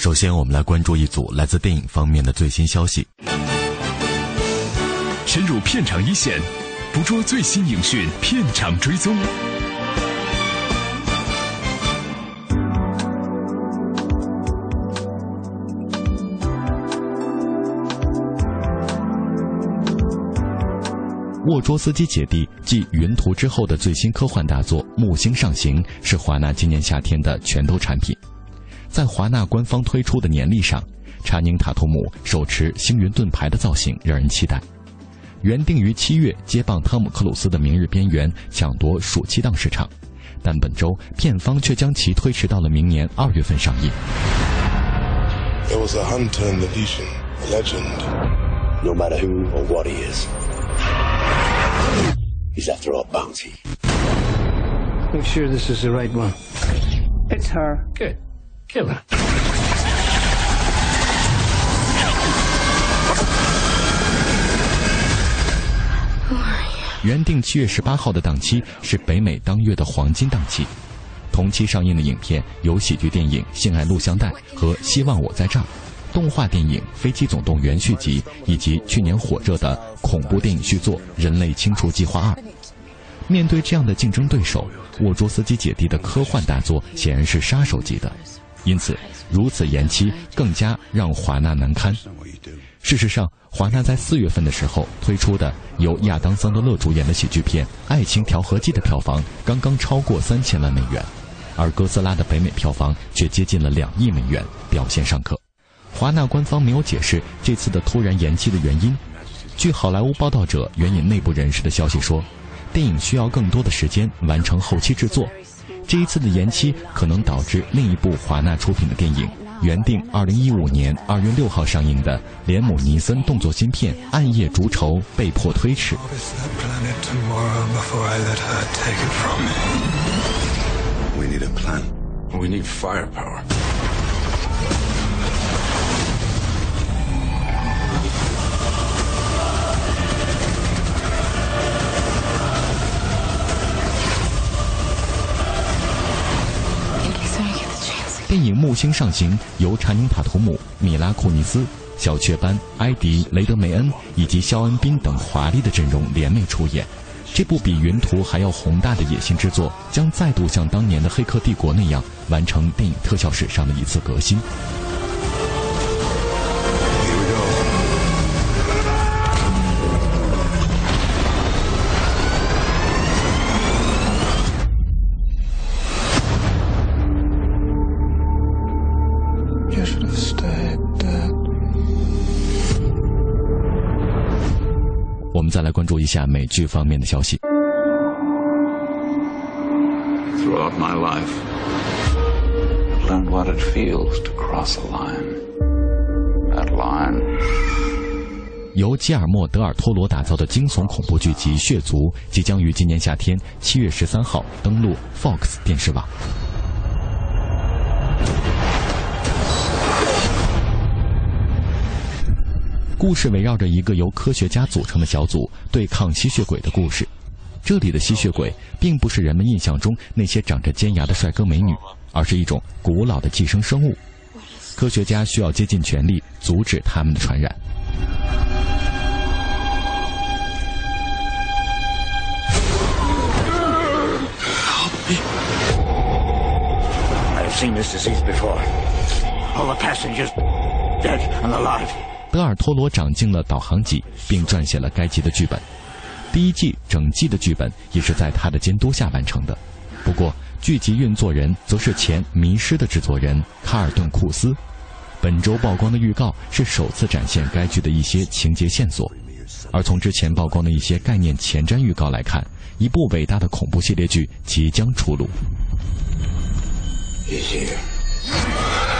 首先，我们来关注一组来自电影方面的最新消息。深入片场一线，捕捉最新影讯，片场追踪。沃卓斯基姐弟继《云图》之后的最新科幻大作《木星上行》是华纳今年夏天的拳头产品。在华纳官方推出的年历上，查宁·塔图姆手持星云盾牌的造型让人期待。原定于七月接棒汤姆·克鲁斯的《明日边缘》抢夺暑期档市场，但本周片方却将其推迟到了明年二月份上映。There was a hunter in the Legion, a legend. No matter who or what he is, he's after our bounty. Make sure this is the right one. It's her. Good. Kill her. 原定七月十八号的档期是北美当月的黄金档期。同期上映的影片有喜剧电影《性爱录像带》和《希望我在这儿》，动画电影《飞机总动员》续集，以及去年火热的恐怖电影续作《人类清除计划二》。面对这样的竞争对手，沃卓斯基姐弟的科幻大作显然是杀手级的，因此如此延期更加让华纳难堪。事实上，华纳在四月份的时候推出的由亚当·桑德勒主演的喜剧片《爱情调和剂》的票房刚刚超过三千万美元，而哥斯拉的北美票房却接近了两亿美元，表现尚可。华纳官方没有解释这次的突然延期的原因。据好莱坞报道者援引内部人士的消息说，电影需要更多的时间完成后期制作，这一次的延期可能导致另一部华纳出品的电影。原定二零一五年二月六号上映的连姆·尼森动作新片《暗夜逐仇》被迫推迟。We need a plan. We need firepower. 电影《木星上行》由查宁·塔图姆、米拉库尼斯、小雀斑、埃迪·雷德梅恩以及肖恩·宾等华丽的阵容联袂出演。这部比《云图》还要宏大的野心之作，将再度像当年的《黑客帝国》那样，完成电影特效史上的一次革新。注一下美剧方面的消息。Throughout my life, learned what it feels to cross a line. That line 由基尔莫·德尔托罗打造的惊悚恐怖剧集《血族》即将于今年夏天七月十三号登陆 Fox 电视网。故事围绕着一个由科学家组成的小组对抗吸血鬼的故事。这里的吸血鬼并不是人们印象中那些长着尖牙的帅哥美女，而是一种古老的寄生生物。科学家需要竭尽全力阻止它们的传染。I've seen this disease before. All the passengers dead and alive. 德尔托罗长进了导航集，并撰写了该集的剧本。第一季整季的剧本也是在他的监督下完成的。不过，剧集运作人则是前《迷失》的制作人卡尔顿·库斯。本周曝光的预告是首次展现该剧的一些情节线索，而从之前曝光的一些概念前瞻预告来看，一部伟大的恐怖系列剧即将出炉。He's here.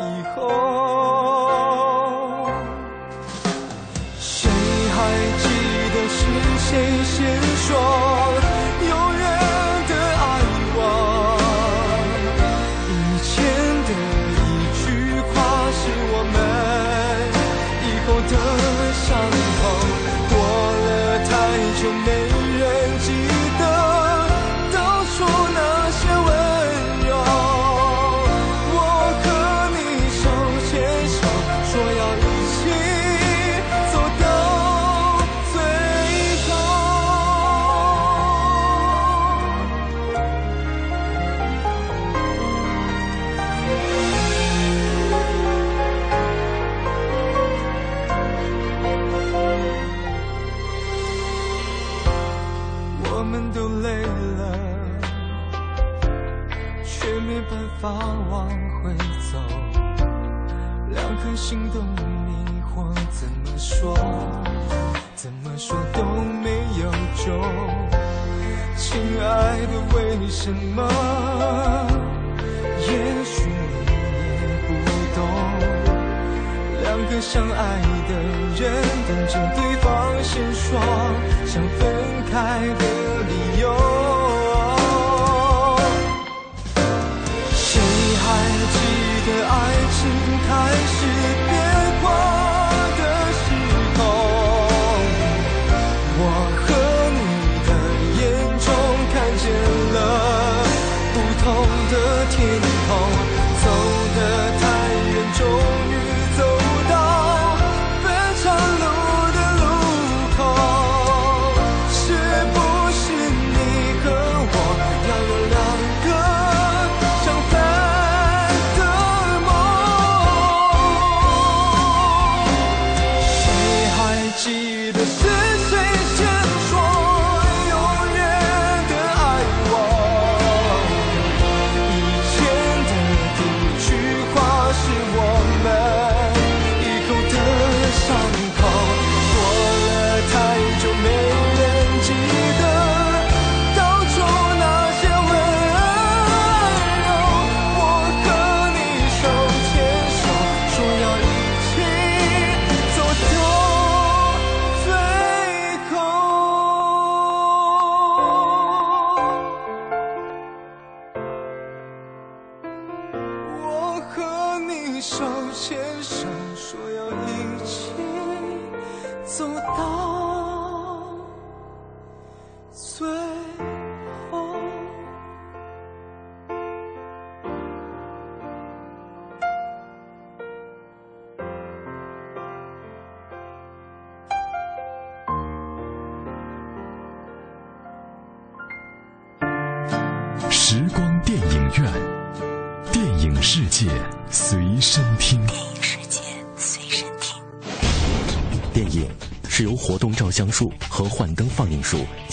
的天空。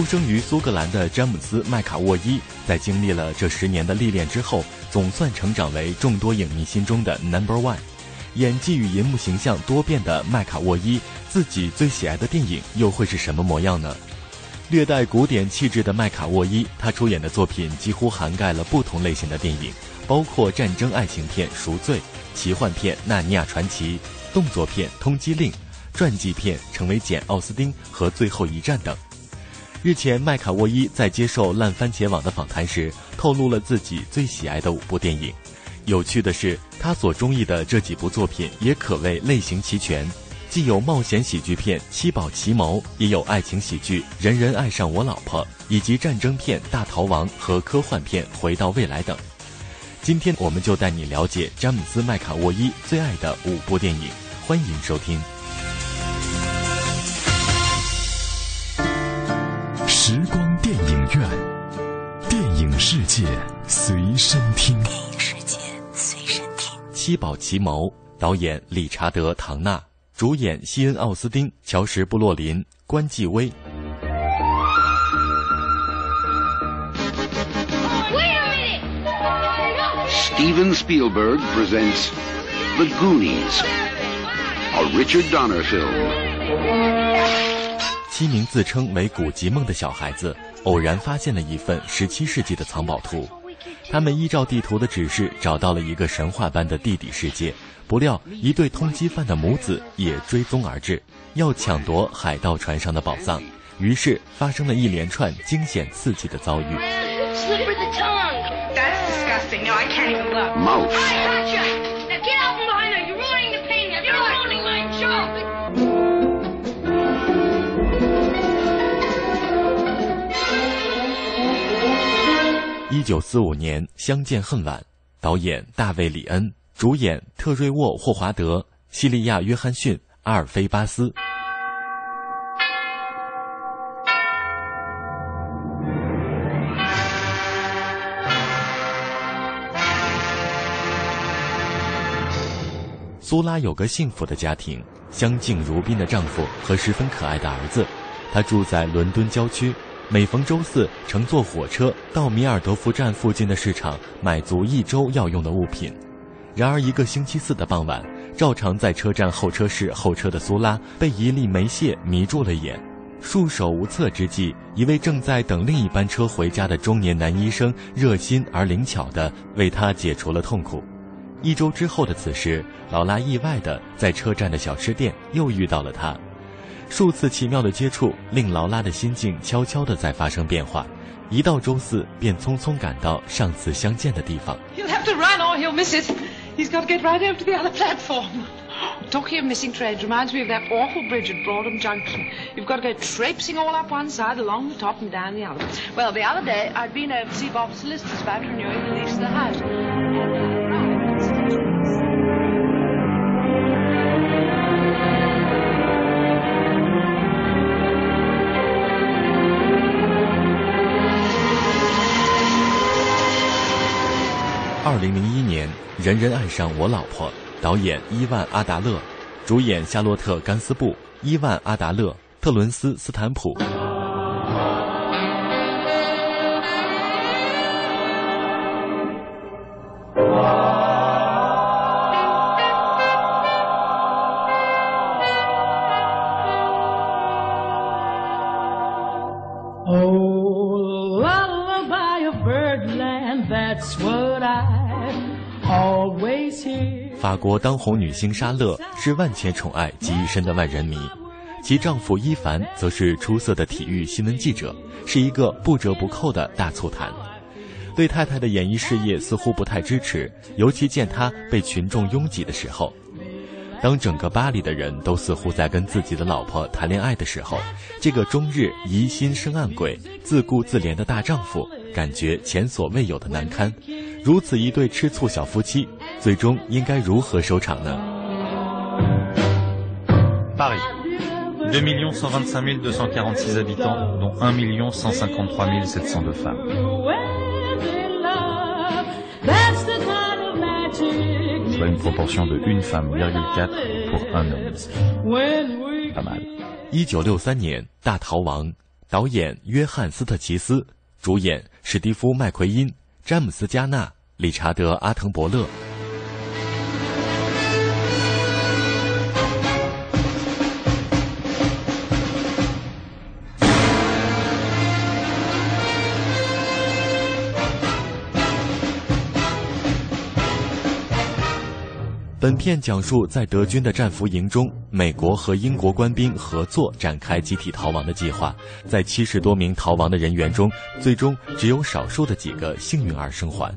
出生于苏格兰的詹姆斯·麦卡沃伊，在经历了这十年的历练之后，总算成长为众多影迷心中的 Number One。演技与银幕形象多变的麦卡沃伊，自己最喜爱的电影又会是什么模样呢？略带古典气质的麦卡沃伊，他出演的作品几乎涵盖了不同类型的电影，包括战争爱情片《赎罪》、奇幻片《纳尼亚传奇》、动作片《通缉令》、传记片《成为简·奥斯汀》和《最后一战》等。日前，麦卡沃伊在接受烂番茄网的访谈时，透露了自己最喜爱的五部电影。有趣的是，他所中意的这几部作品也可谓类型齐全，既有冒险喜剧片《七宝奇谋》，也有爱情喜剧《人人爱上我老婆》，以及战争片《大逃亡》和科幻片《回到未来》等。今天，我们就带你了解詹姆斯·麦卡沃伊最爱的五部电影，欢迎收听。时光电影院，电影世界随身听。电影世界随身听七宝奇谋，导演理查德·唐纳，主演西恩·奥斯汀、乔什·布洛林、关继威。Steven Spielberg presents The Goonies, a Richard Donner film. 七名自称为古籍梦的小孩子偶然发现了一份17世纪的藏宝图。他们依照地图的指示找到了一个神话般的地底世界，不料一对通缉犯的母子也追踪而至，要抢夺海盗船上的宝藏，于是发生了一连串惊险刺激的遭遇。一九四五年，《相见恨晚》，导演大卫·里恩，主演特瑞沃·霍华德、西利亚·约翰逊、阿尔菲·巴斯。苏拉有个幸福的家庭，相敬如宾的丈夫和十分可爱的儿子。她住在伦敦郊区。每逢周四，乘坐火车到米尔德夫站附近的市场买足一周要用的物品。然而，一个星期四的傍晚，照常在车站候车室候车的苏拉被一粒煤屑迷住了眼。束手无策之际，一位正在等另一班车回家的中年男医生热心而灵巧地为他解除了痛苦。一周之后的此时，劳拉意外地在车站的小吃店又遇到了他。数次奇妙的接触，令劳拉的心境悄悄地在发生变化。一到周四，便匆匆赶到上次相见的地方。He'll have to run or he'll miss it. He's got to get right over to the other platform. Talking of missing trains reminds me of that awful bridge at Broadham Junction. You've got to go traipsing all up one side, along the top and down the other. Well, the other day, I'd been over to see Bob Solicitor's about renewing the lease of the house. 二零零一年，《人人爱上我老婆》，导演伊万·阿达勒，主演夏洛特·甘斯布、伊万·阿达勒、特伦斯·斯坦普。我当红女星沙乐是万千宠爱集一身的万人迷，其丈夫伊凡则是出色的体育新闻记者，是一个不折不扣的大醋坛。对太太的演艺事业似乎不太支持，尤其见她被群众拥挤的时候。当整个巴黎的人都似乎在跟自己的老婆谈恋爱的时候，这个终日疑心生暗鬼、自顾自怜的大丈夫，感觉前所未有的难堪。如此一对吃醋小夫妻，最终应该如何收场呢？巴黎，2,125,246 habitants, dont 1,153,702 femmes. Soit une proportion de une femme virgule quatre pour un homme. Pas mal. 一九六三年，《大逃亡》，导演约翰斯特奇斯，主演史蒂夫麦奎因。詹姆斯·加纳、理查德·阿滕伯勒。本片讲述在德军的战俘营中，美国和英国官兵合作展开集体逃亡的计划。在七十多名逃亡的人员中，最终只有少数的几个幸运儿生还。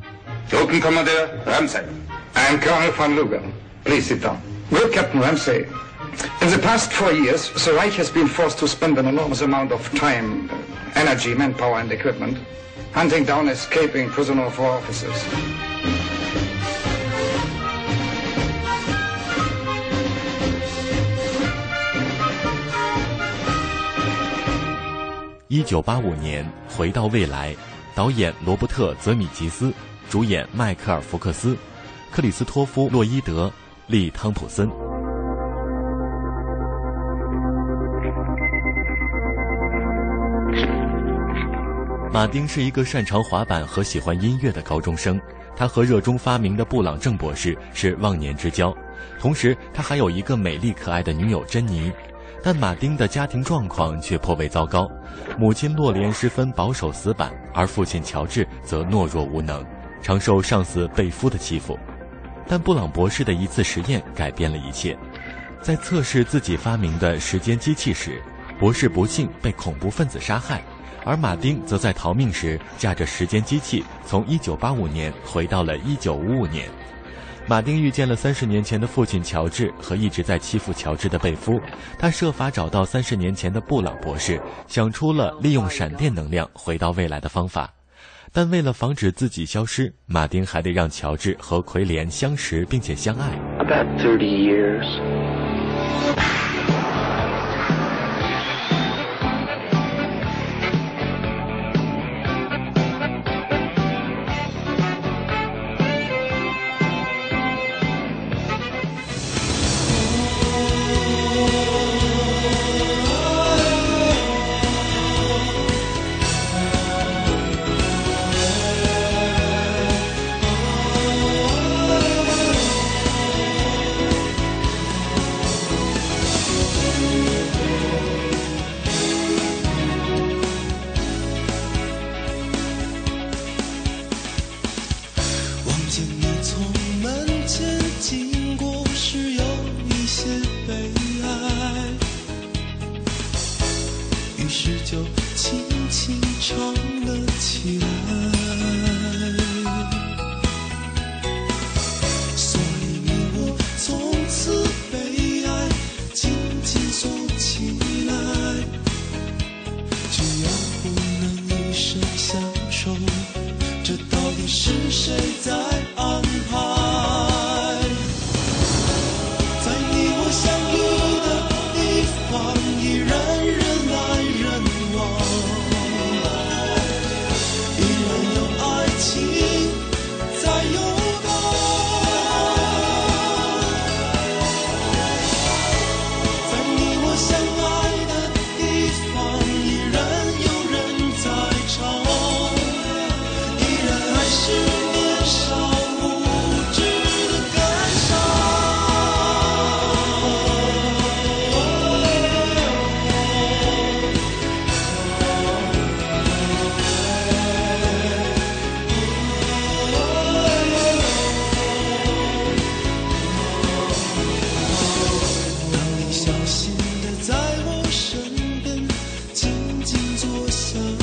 Token Commander Ramsey, I'm Colonel von Luger. Please sit down. Well, Captain Ramsey, in the past four years, the Reich has been forced to spend an enormous amount of time, energy, manpower, and equipment hunting down escaping prisoner of war officers. 一九八五年，《回到未来》，导演罗伯特·泽米吉斯，主演迈克尔·福克斯、克里斯托夫·洛伊德、利·汤普森。马丁是一个擅长滑板和喜欢音乐的高中生，他和热衷发明的布朗郑博士是忘年之交，同时他还有一个美丽可爱的女友珍妮。但马丁的家庭状况却颇为糟糕，母亲洛莲十分保守死板，而父亲乔治则懦弱无能，常受上司贝夫的欺负。但布朗博士的一次实验改变了一切，在测试自己发明的时间机器时，博士不幸被恐怖分子杀害，而马丁则在逃命时驾着时间机器从1985年回到了1955年。马丁遇见了三十年前的父亲乔治和一直在欺负乔治的贝夫，他设法找到三十年前的布朗博士，想出了利用闪电能量回到未来的方法。但为了防止自己消失，马丁还得让乔治和奎莲相识并且相爱。About thirty years. sun.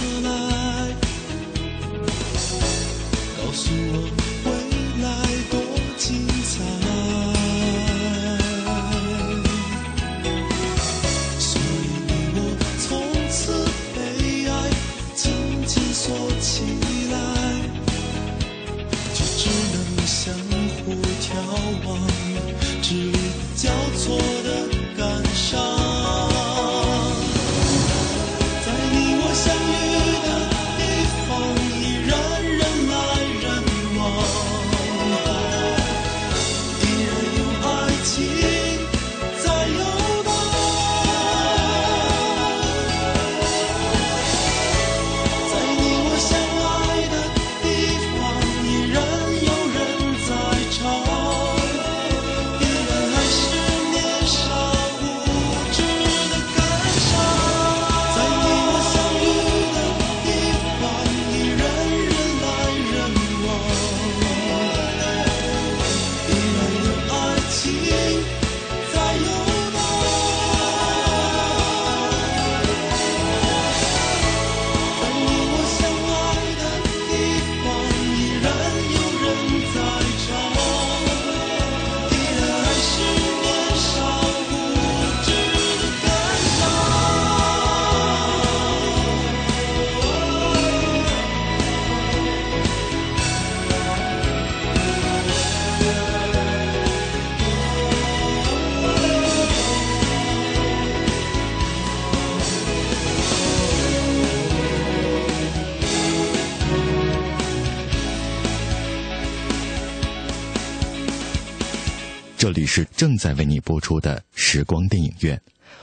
这里是正在为你播出的时光电影院，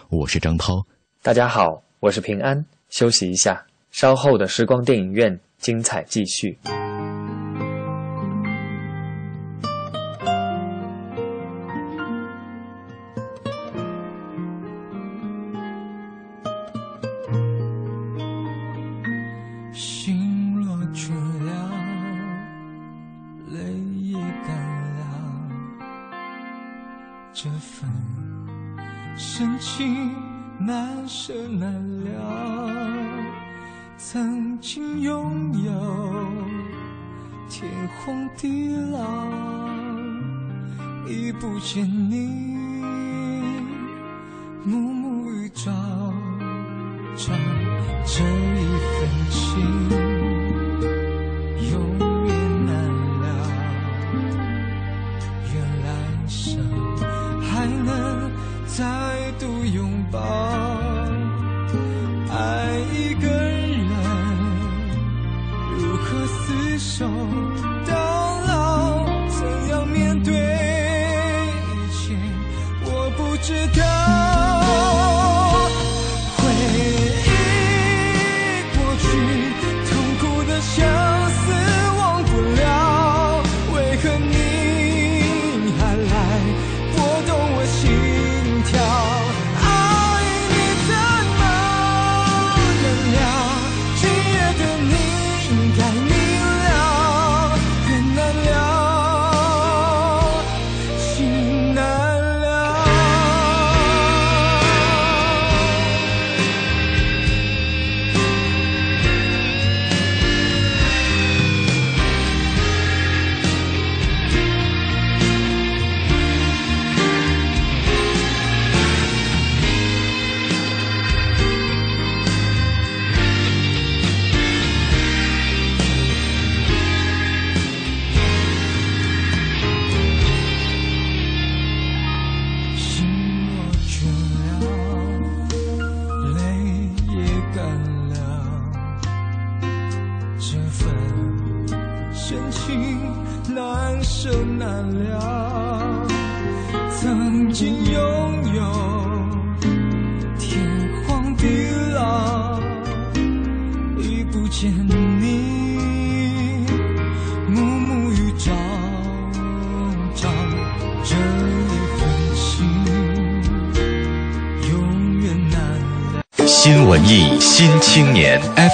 我是张涛。大家好，我是平安。休息一下，稍后的时光电影院精彩继续。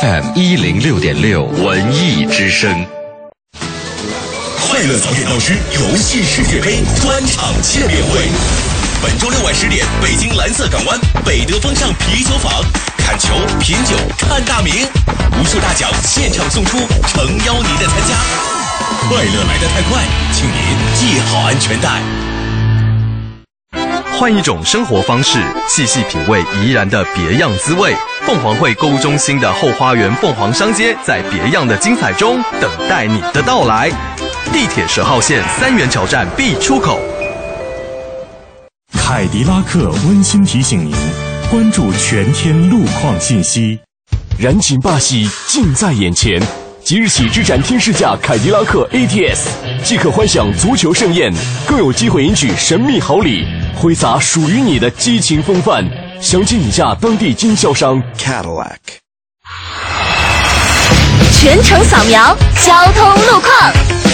FM 一零六点六文艺之声，快乐早点到师游戏世界杯专场见面会，本周六晚十点，北京蓝色港湾北德风尚啤酒坊，看球、品酒、看大名，无数大奖现场送出，诚邀您的参加。快乐来得太快，请您系好安全带。换一种生活方式，细细品味怡然的别样滋味。凤凰汇购物中心的后花园凤凰商街，在别样的精彩中等待你的到来。地铁十号线三元桥站 B 出口。凯迪拉克温馨提醒您：关注全天路况信息。燃情霸气近在眼前，即日起至展天试驾凯迪拉克 ATS，即可欢享足球盛宴，更有机会赢取神秘好礼。挥洒属于你的激情风范，详情你下当地经销商 Cadillac。全程扫描交通路况。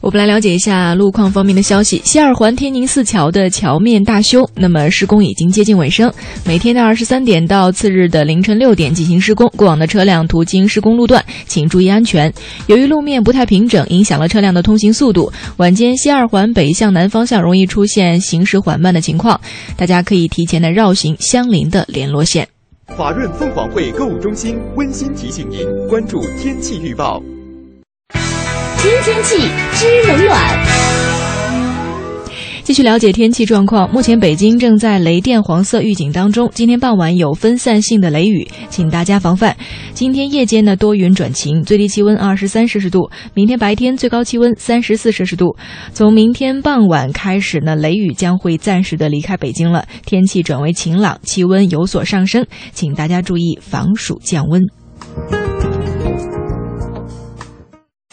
我们来了解一下路况方面的消息。西二环天宁寺桥的桥面大修，那么施工已经接近尾声。每天的二十三点到次日的凌晨六点进行施工，过往的车辆途经施工路段，请注意安全。由于路面不太平整，影响了车辆的通行速度，晚间西二环北向南方向容易出现行驶缓慢的情况，大家可以提前的绕行相邻的联络线。华润凤凰汇购物中心温馨提醒您关注天气预报。听天气知冷暖，继续了解天气状况。目前北京正在雷电黄色预警当中，今天傍晚有分散性的雷雨，请大家防范。今天夜间呢多云转晴，最低气温二十三摄氏度。明天白天最高气温三十四摄氏度。从明天傍晚开始呢，雷雨将会暂时的离开北京了，天气转为晴朗，气温有所上升，请大家注意防暑降温。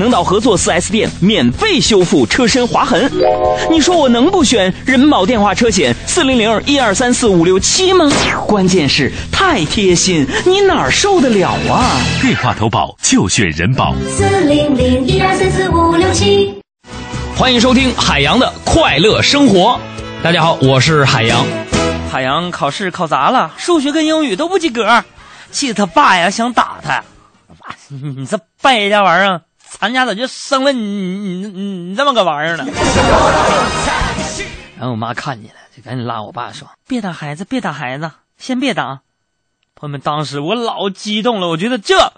能到合作 4S 店免费修复车身划痕。你说我能不选人保电话车险四零零一二三四五六七吗？关键是太贴心，你哪儿受得了啊？电话投保就选人保四零零一二三四五六七。欢迎收听海洋的快乐生活。大家好，我是海洋。海洋考试考砸了，数学跟英语都不及格，气得他爸呀想打他。爸，你这败家玩意儿，咱家咋就生了你你你你这么个玩意儿呢？然后我妈看见了，就赶紧拉我爸说：“别打孩子，别打孩子，先别打。”朋友们，当时我老激动了，我觉得这。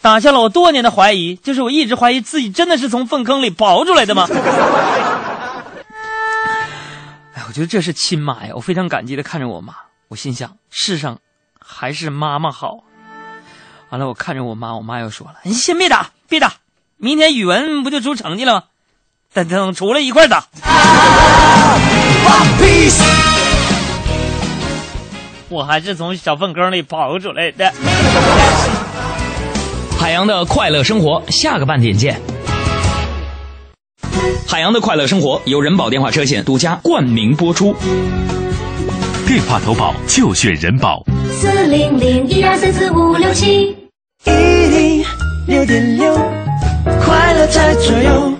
打消了我多年的怀疑，就是我一直怀疑自己真的是从粪坑里刨出来的吗？哎，我觉得这是亲妈呀！我非常感激的看着我妈，我心想世上还是妈妈好。完了，我看着我妈，我妈又说了：“你先别打，别打，明天语文不就出成绩了吗？等等出来一块打。”我还是从小粪坑里刨出来的。海洋的快乐生活，下个半点见。海洋的快乐生活由人保电话车险独家冠名播出，电话投保就选人保。四零零一二三四五六七，一零六点六，快乐在左右。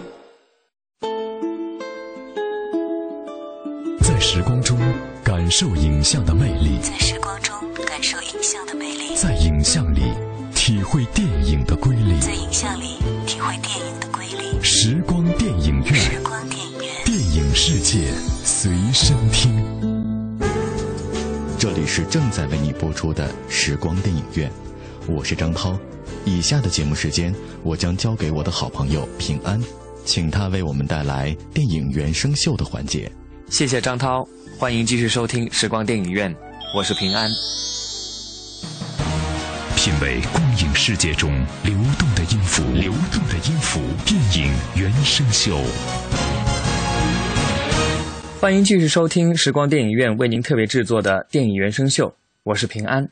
在时光中感受影像的魅力，在时光中感受影像的魅力，在影像里。体会电影的瑰丽，在影像里体会电影的瑰丽。时光电影院，时光电影院，电影世界随身听。这里是正在为你播出的时光电影院，我是张涛。以下的节目时间，我将交给我的好朋友平安，请他为我们带来电影原声秀的环节。谢谢张涛，欢迎继续收听时光电影院，我是平安。品味光影世界中流动的音符，流动的音符，电影原声秀。欢迎继续收听时光电影院为您特别制作的电影原声秀，我是平安。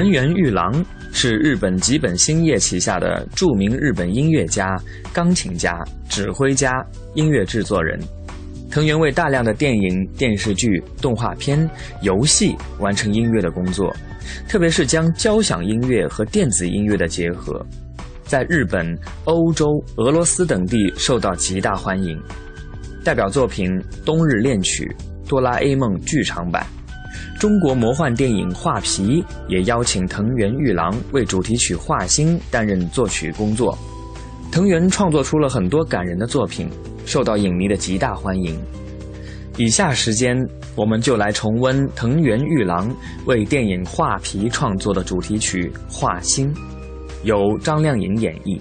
藤原玉郎是日本吉本兴业旗下的著名日本音乐家、钢琴家、指挥家、音乐制作人。藤原为大量的电影、电视剧、动画片、游戏完成音乐的工作，特别是将交响音乐和电子音乐的结合，在日本、欧洲、俄罗斯等地受到极大欢迎。代表作品《冬日恋曲》《哆啦 A 梦》剧场版。中国魔幻电影《画皮》也邀请藤原玉郎为主题曲《画心》担任作曲工作。藤原创作出了很多感人的作品，受到影迷的极大欢迎。以下时间，我们就来重温藤原玉郎为电影《画皮》创作的主题曲《画心》，由张靓颖演绎。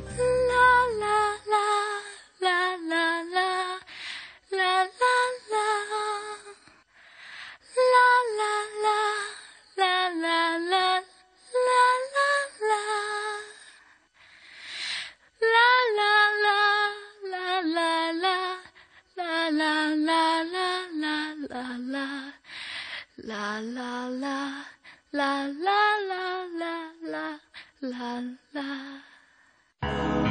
啦啦啦啦啦啦啦啦啦啦啦。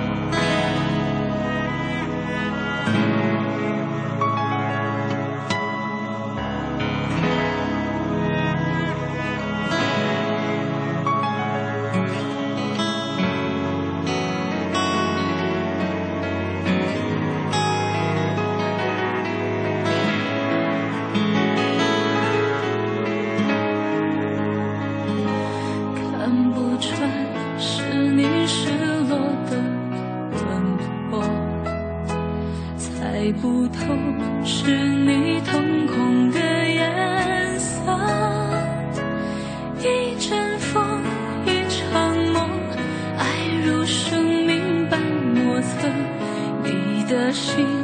猜不透是你瞳孔的颜色。一阵风一场梦爱如生命般莫测你的心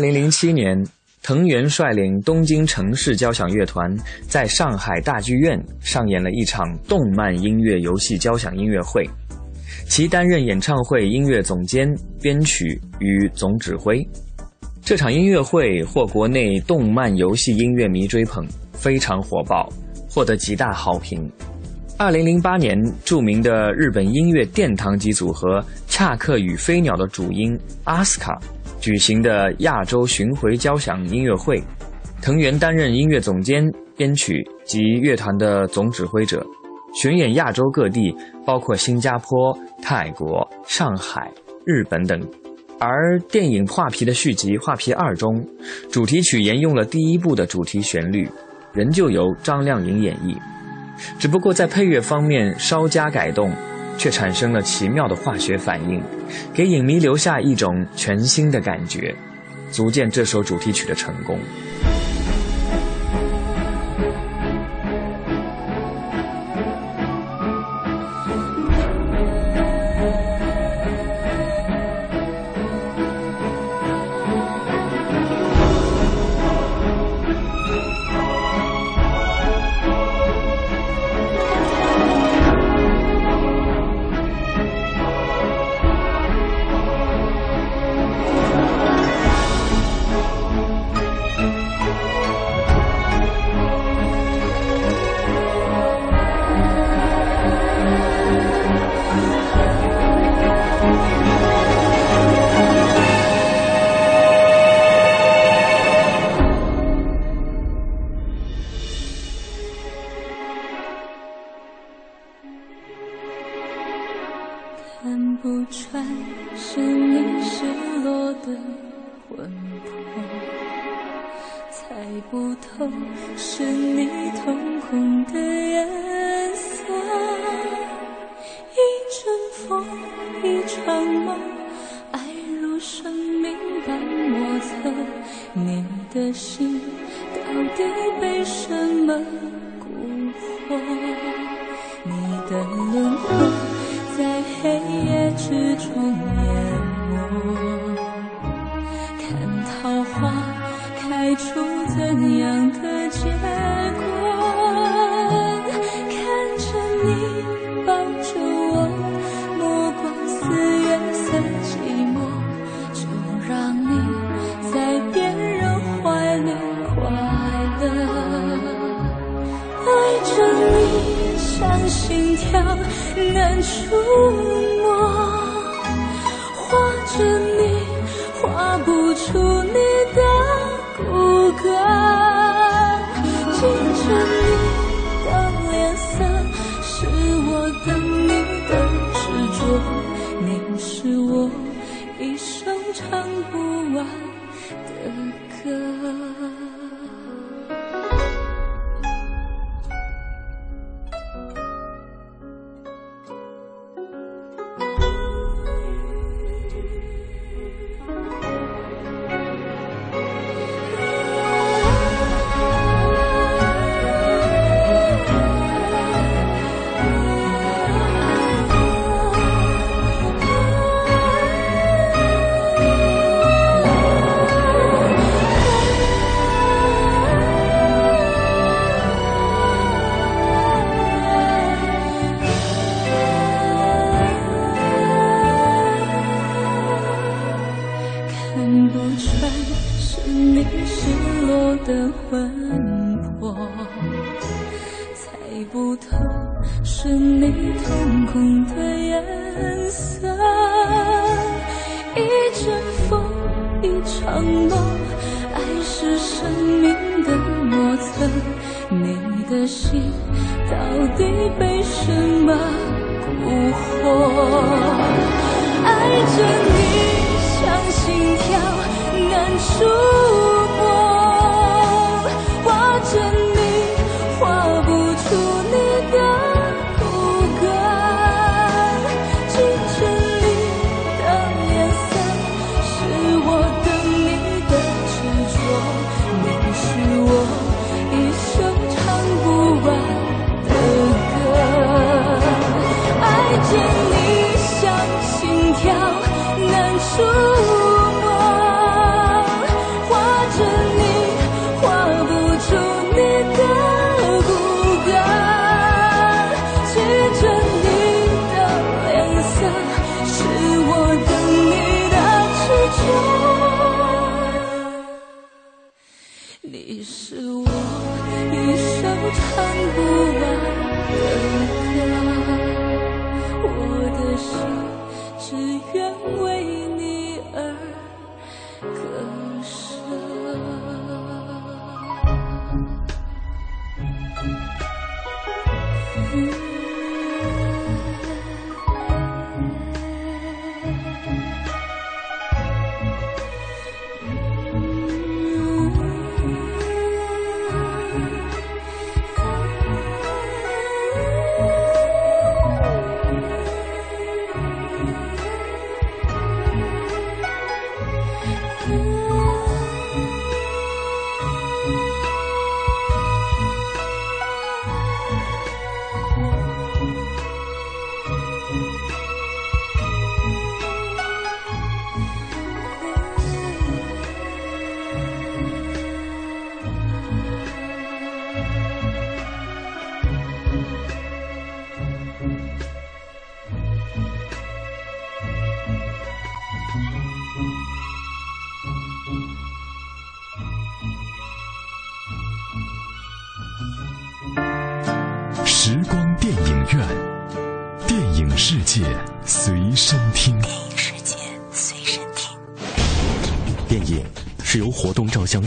二零零七年，藤原率领东京城市交响乐团在上海大剧院上演了一场动漫音乐游戏交响音乐会，其担任演唱会音乐总监、编曲与总指挥。这场音乐会获国内动漫游戏音乐迷追捧，非常火爆，获得极大好评。二零零八年，著名的日本音乐殿堂级组合恰克与飞鸟的主音阿斯卡举行的亚洲巡回交响音乐会，藤原担任音乐总监、编曲及乐团的总指挥者，巡演亚洲各地，包括新加坡、泰国、上海、日本等。而电影《画皮》的续集《画皮二》中，主题曲沿用了第一部的主题旋律，仍旧由张靓颖演绎。只不过在配乐方面稍加改动，却产生了奇妙的化学反应，给影迷留下一种全新的感觉，足见这首主题曲的成功。到底被什么蛊惑？爱着你像心跳难触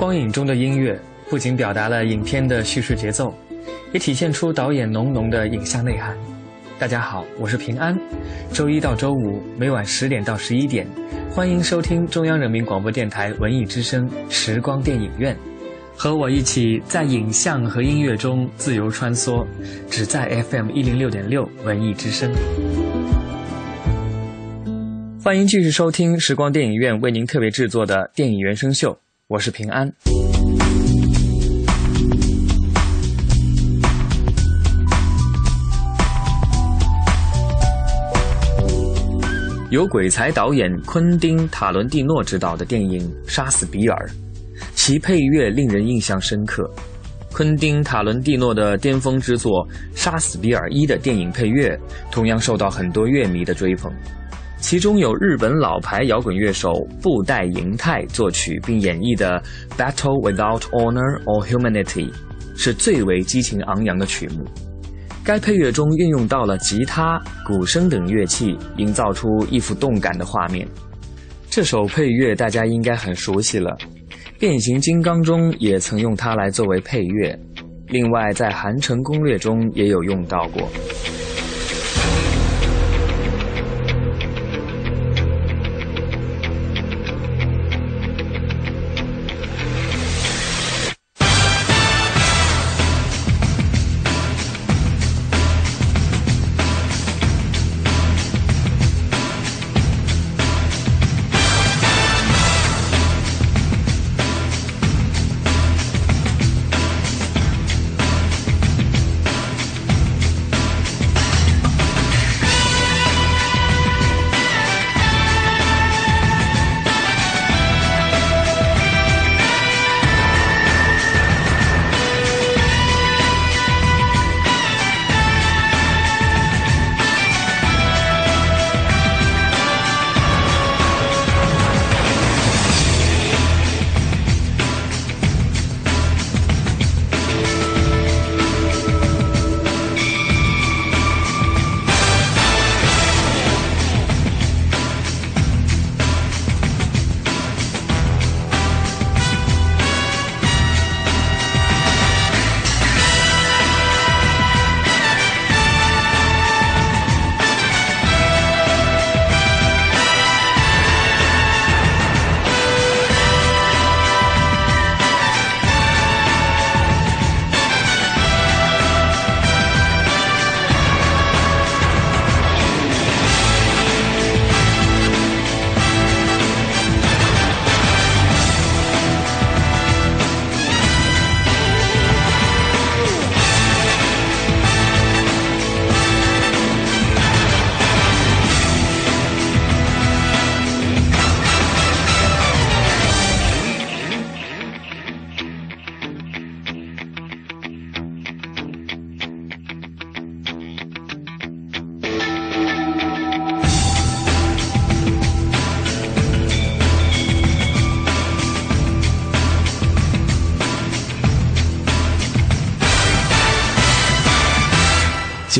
光影中的音乐不仅表达了影片的叙事节奏，也体现出导演浓浓的影像内涵。大家好，我是平安。周一到周五每晚十点到十一点，欢迎收听中央人民广播电台文艺之声时光电影院，和我一起在影像和音乐中自由穿梭，只在 FM 一零六点六文艺之声。欢迎继续收听时光电影院为您特别制作的电影原声秀。我是平安。由鬼才导演昆汀·塔伦蒂诺执导的电影《杀死比尔》，其配乐令人印象深刻。昆汀·塔伦蒂诺的巅峰之作《杀死比尔一》的电影配乐，同样受到很多乐迷的追捧。其中有日本老牌摇滚乐手布袋银太作曲并演绎的《Battle Without Honor or Humanity》，是最为激情昂扬的曲目。该配乐中运用到了吉他、鼓声等乐器，营造出一幅动感的画面。这首配乐大家应该很熟悉了，《变形金刚》中也曾用它来作为配乐，另外在《韩城攻略》中也有用到过。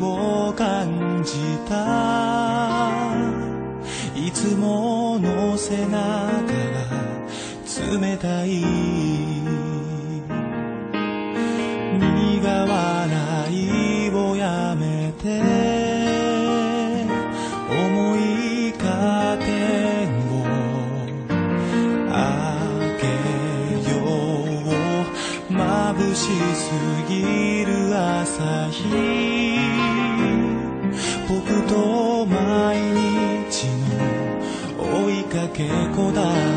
を感じた。いつもの背中が冷たいけ子だ。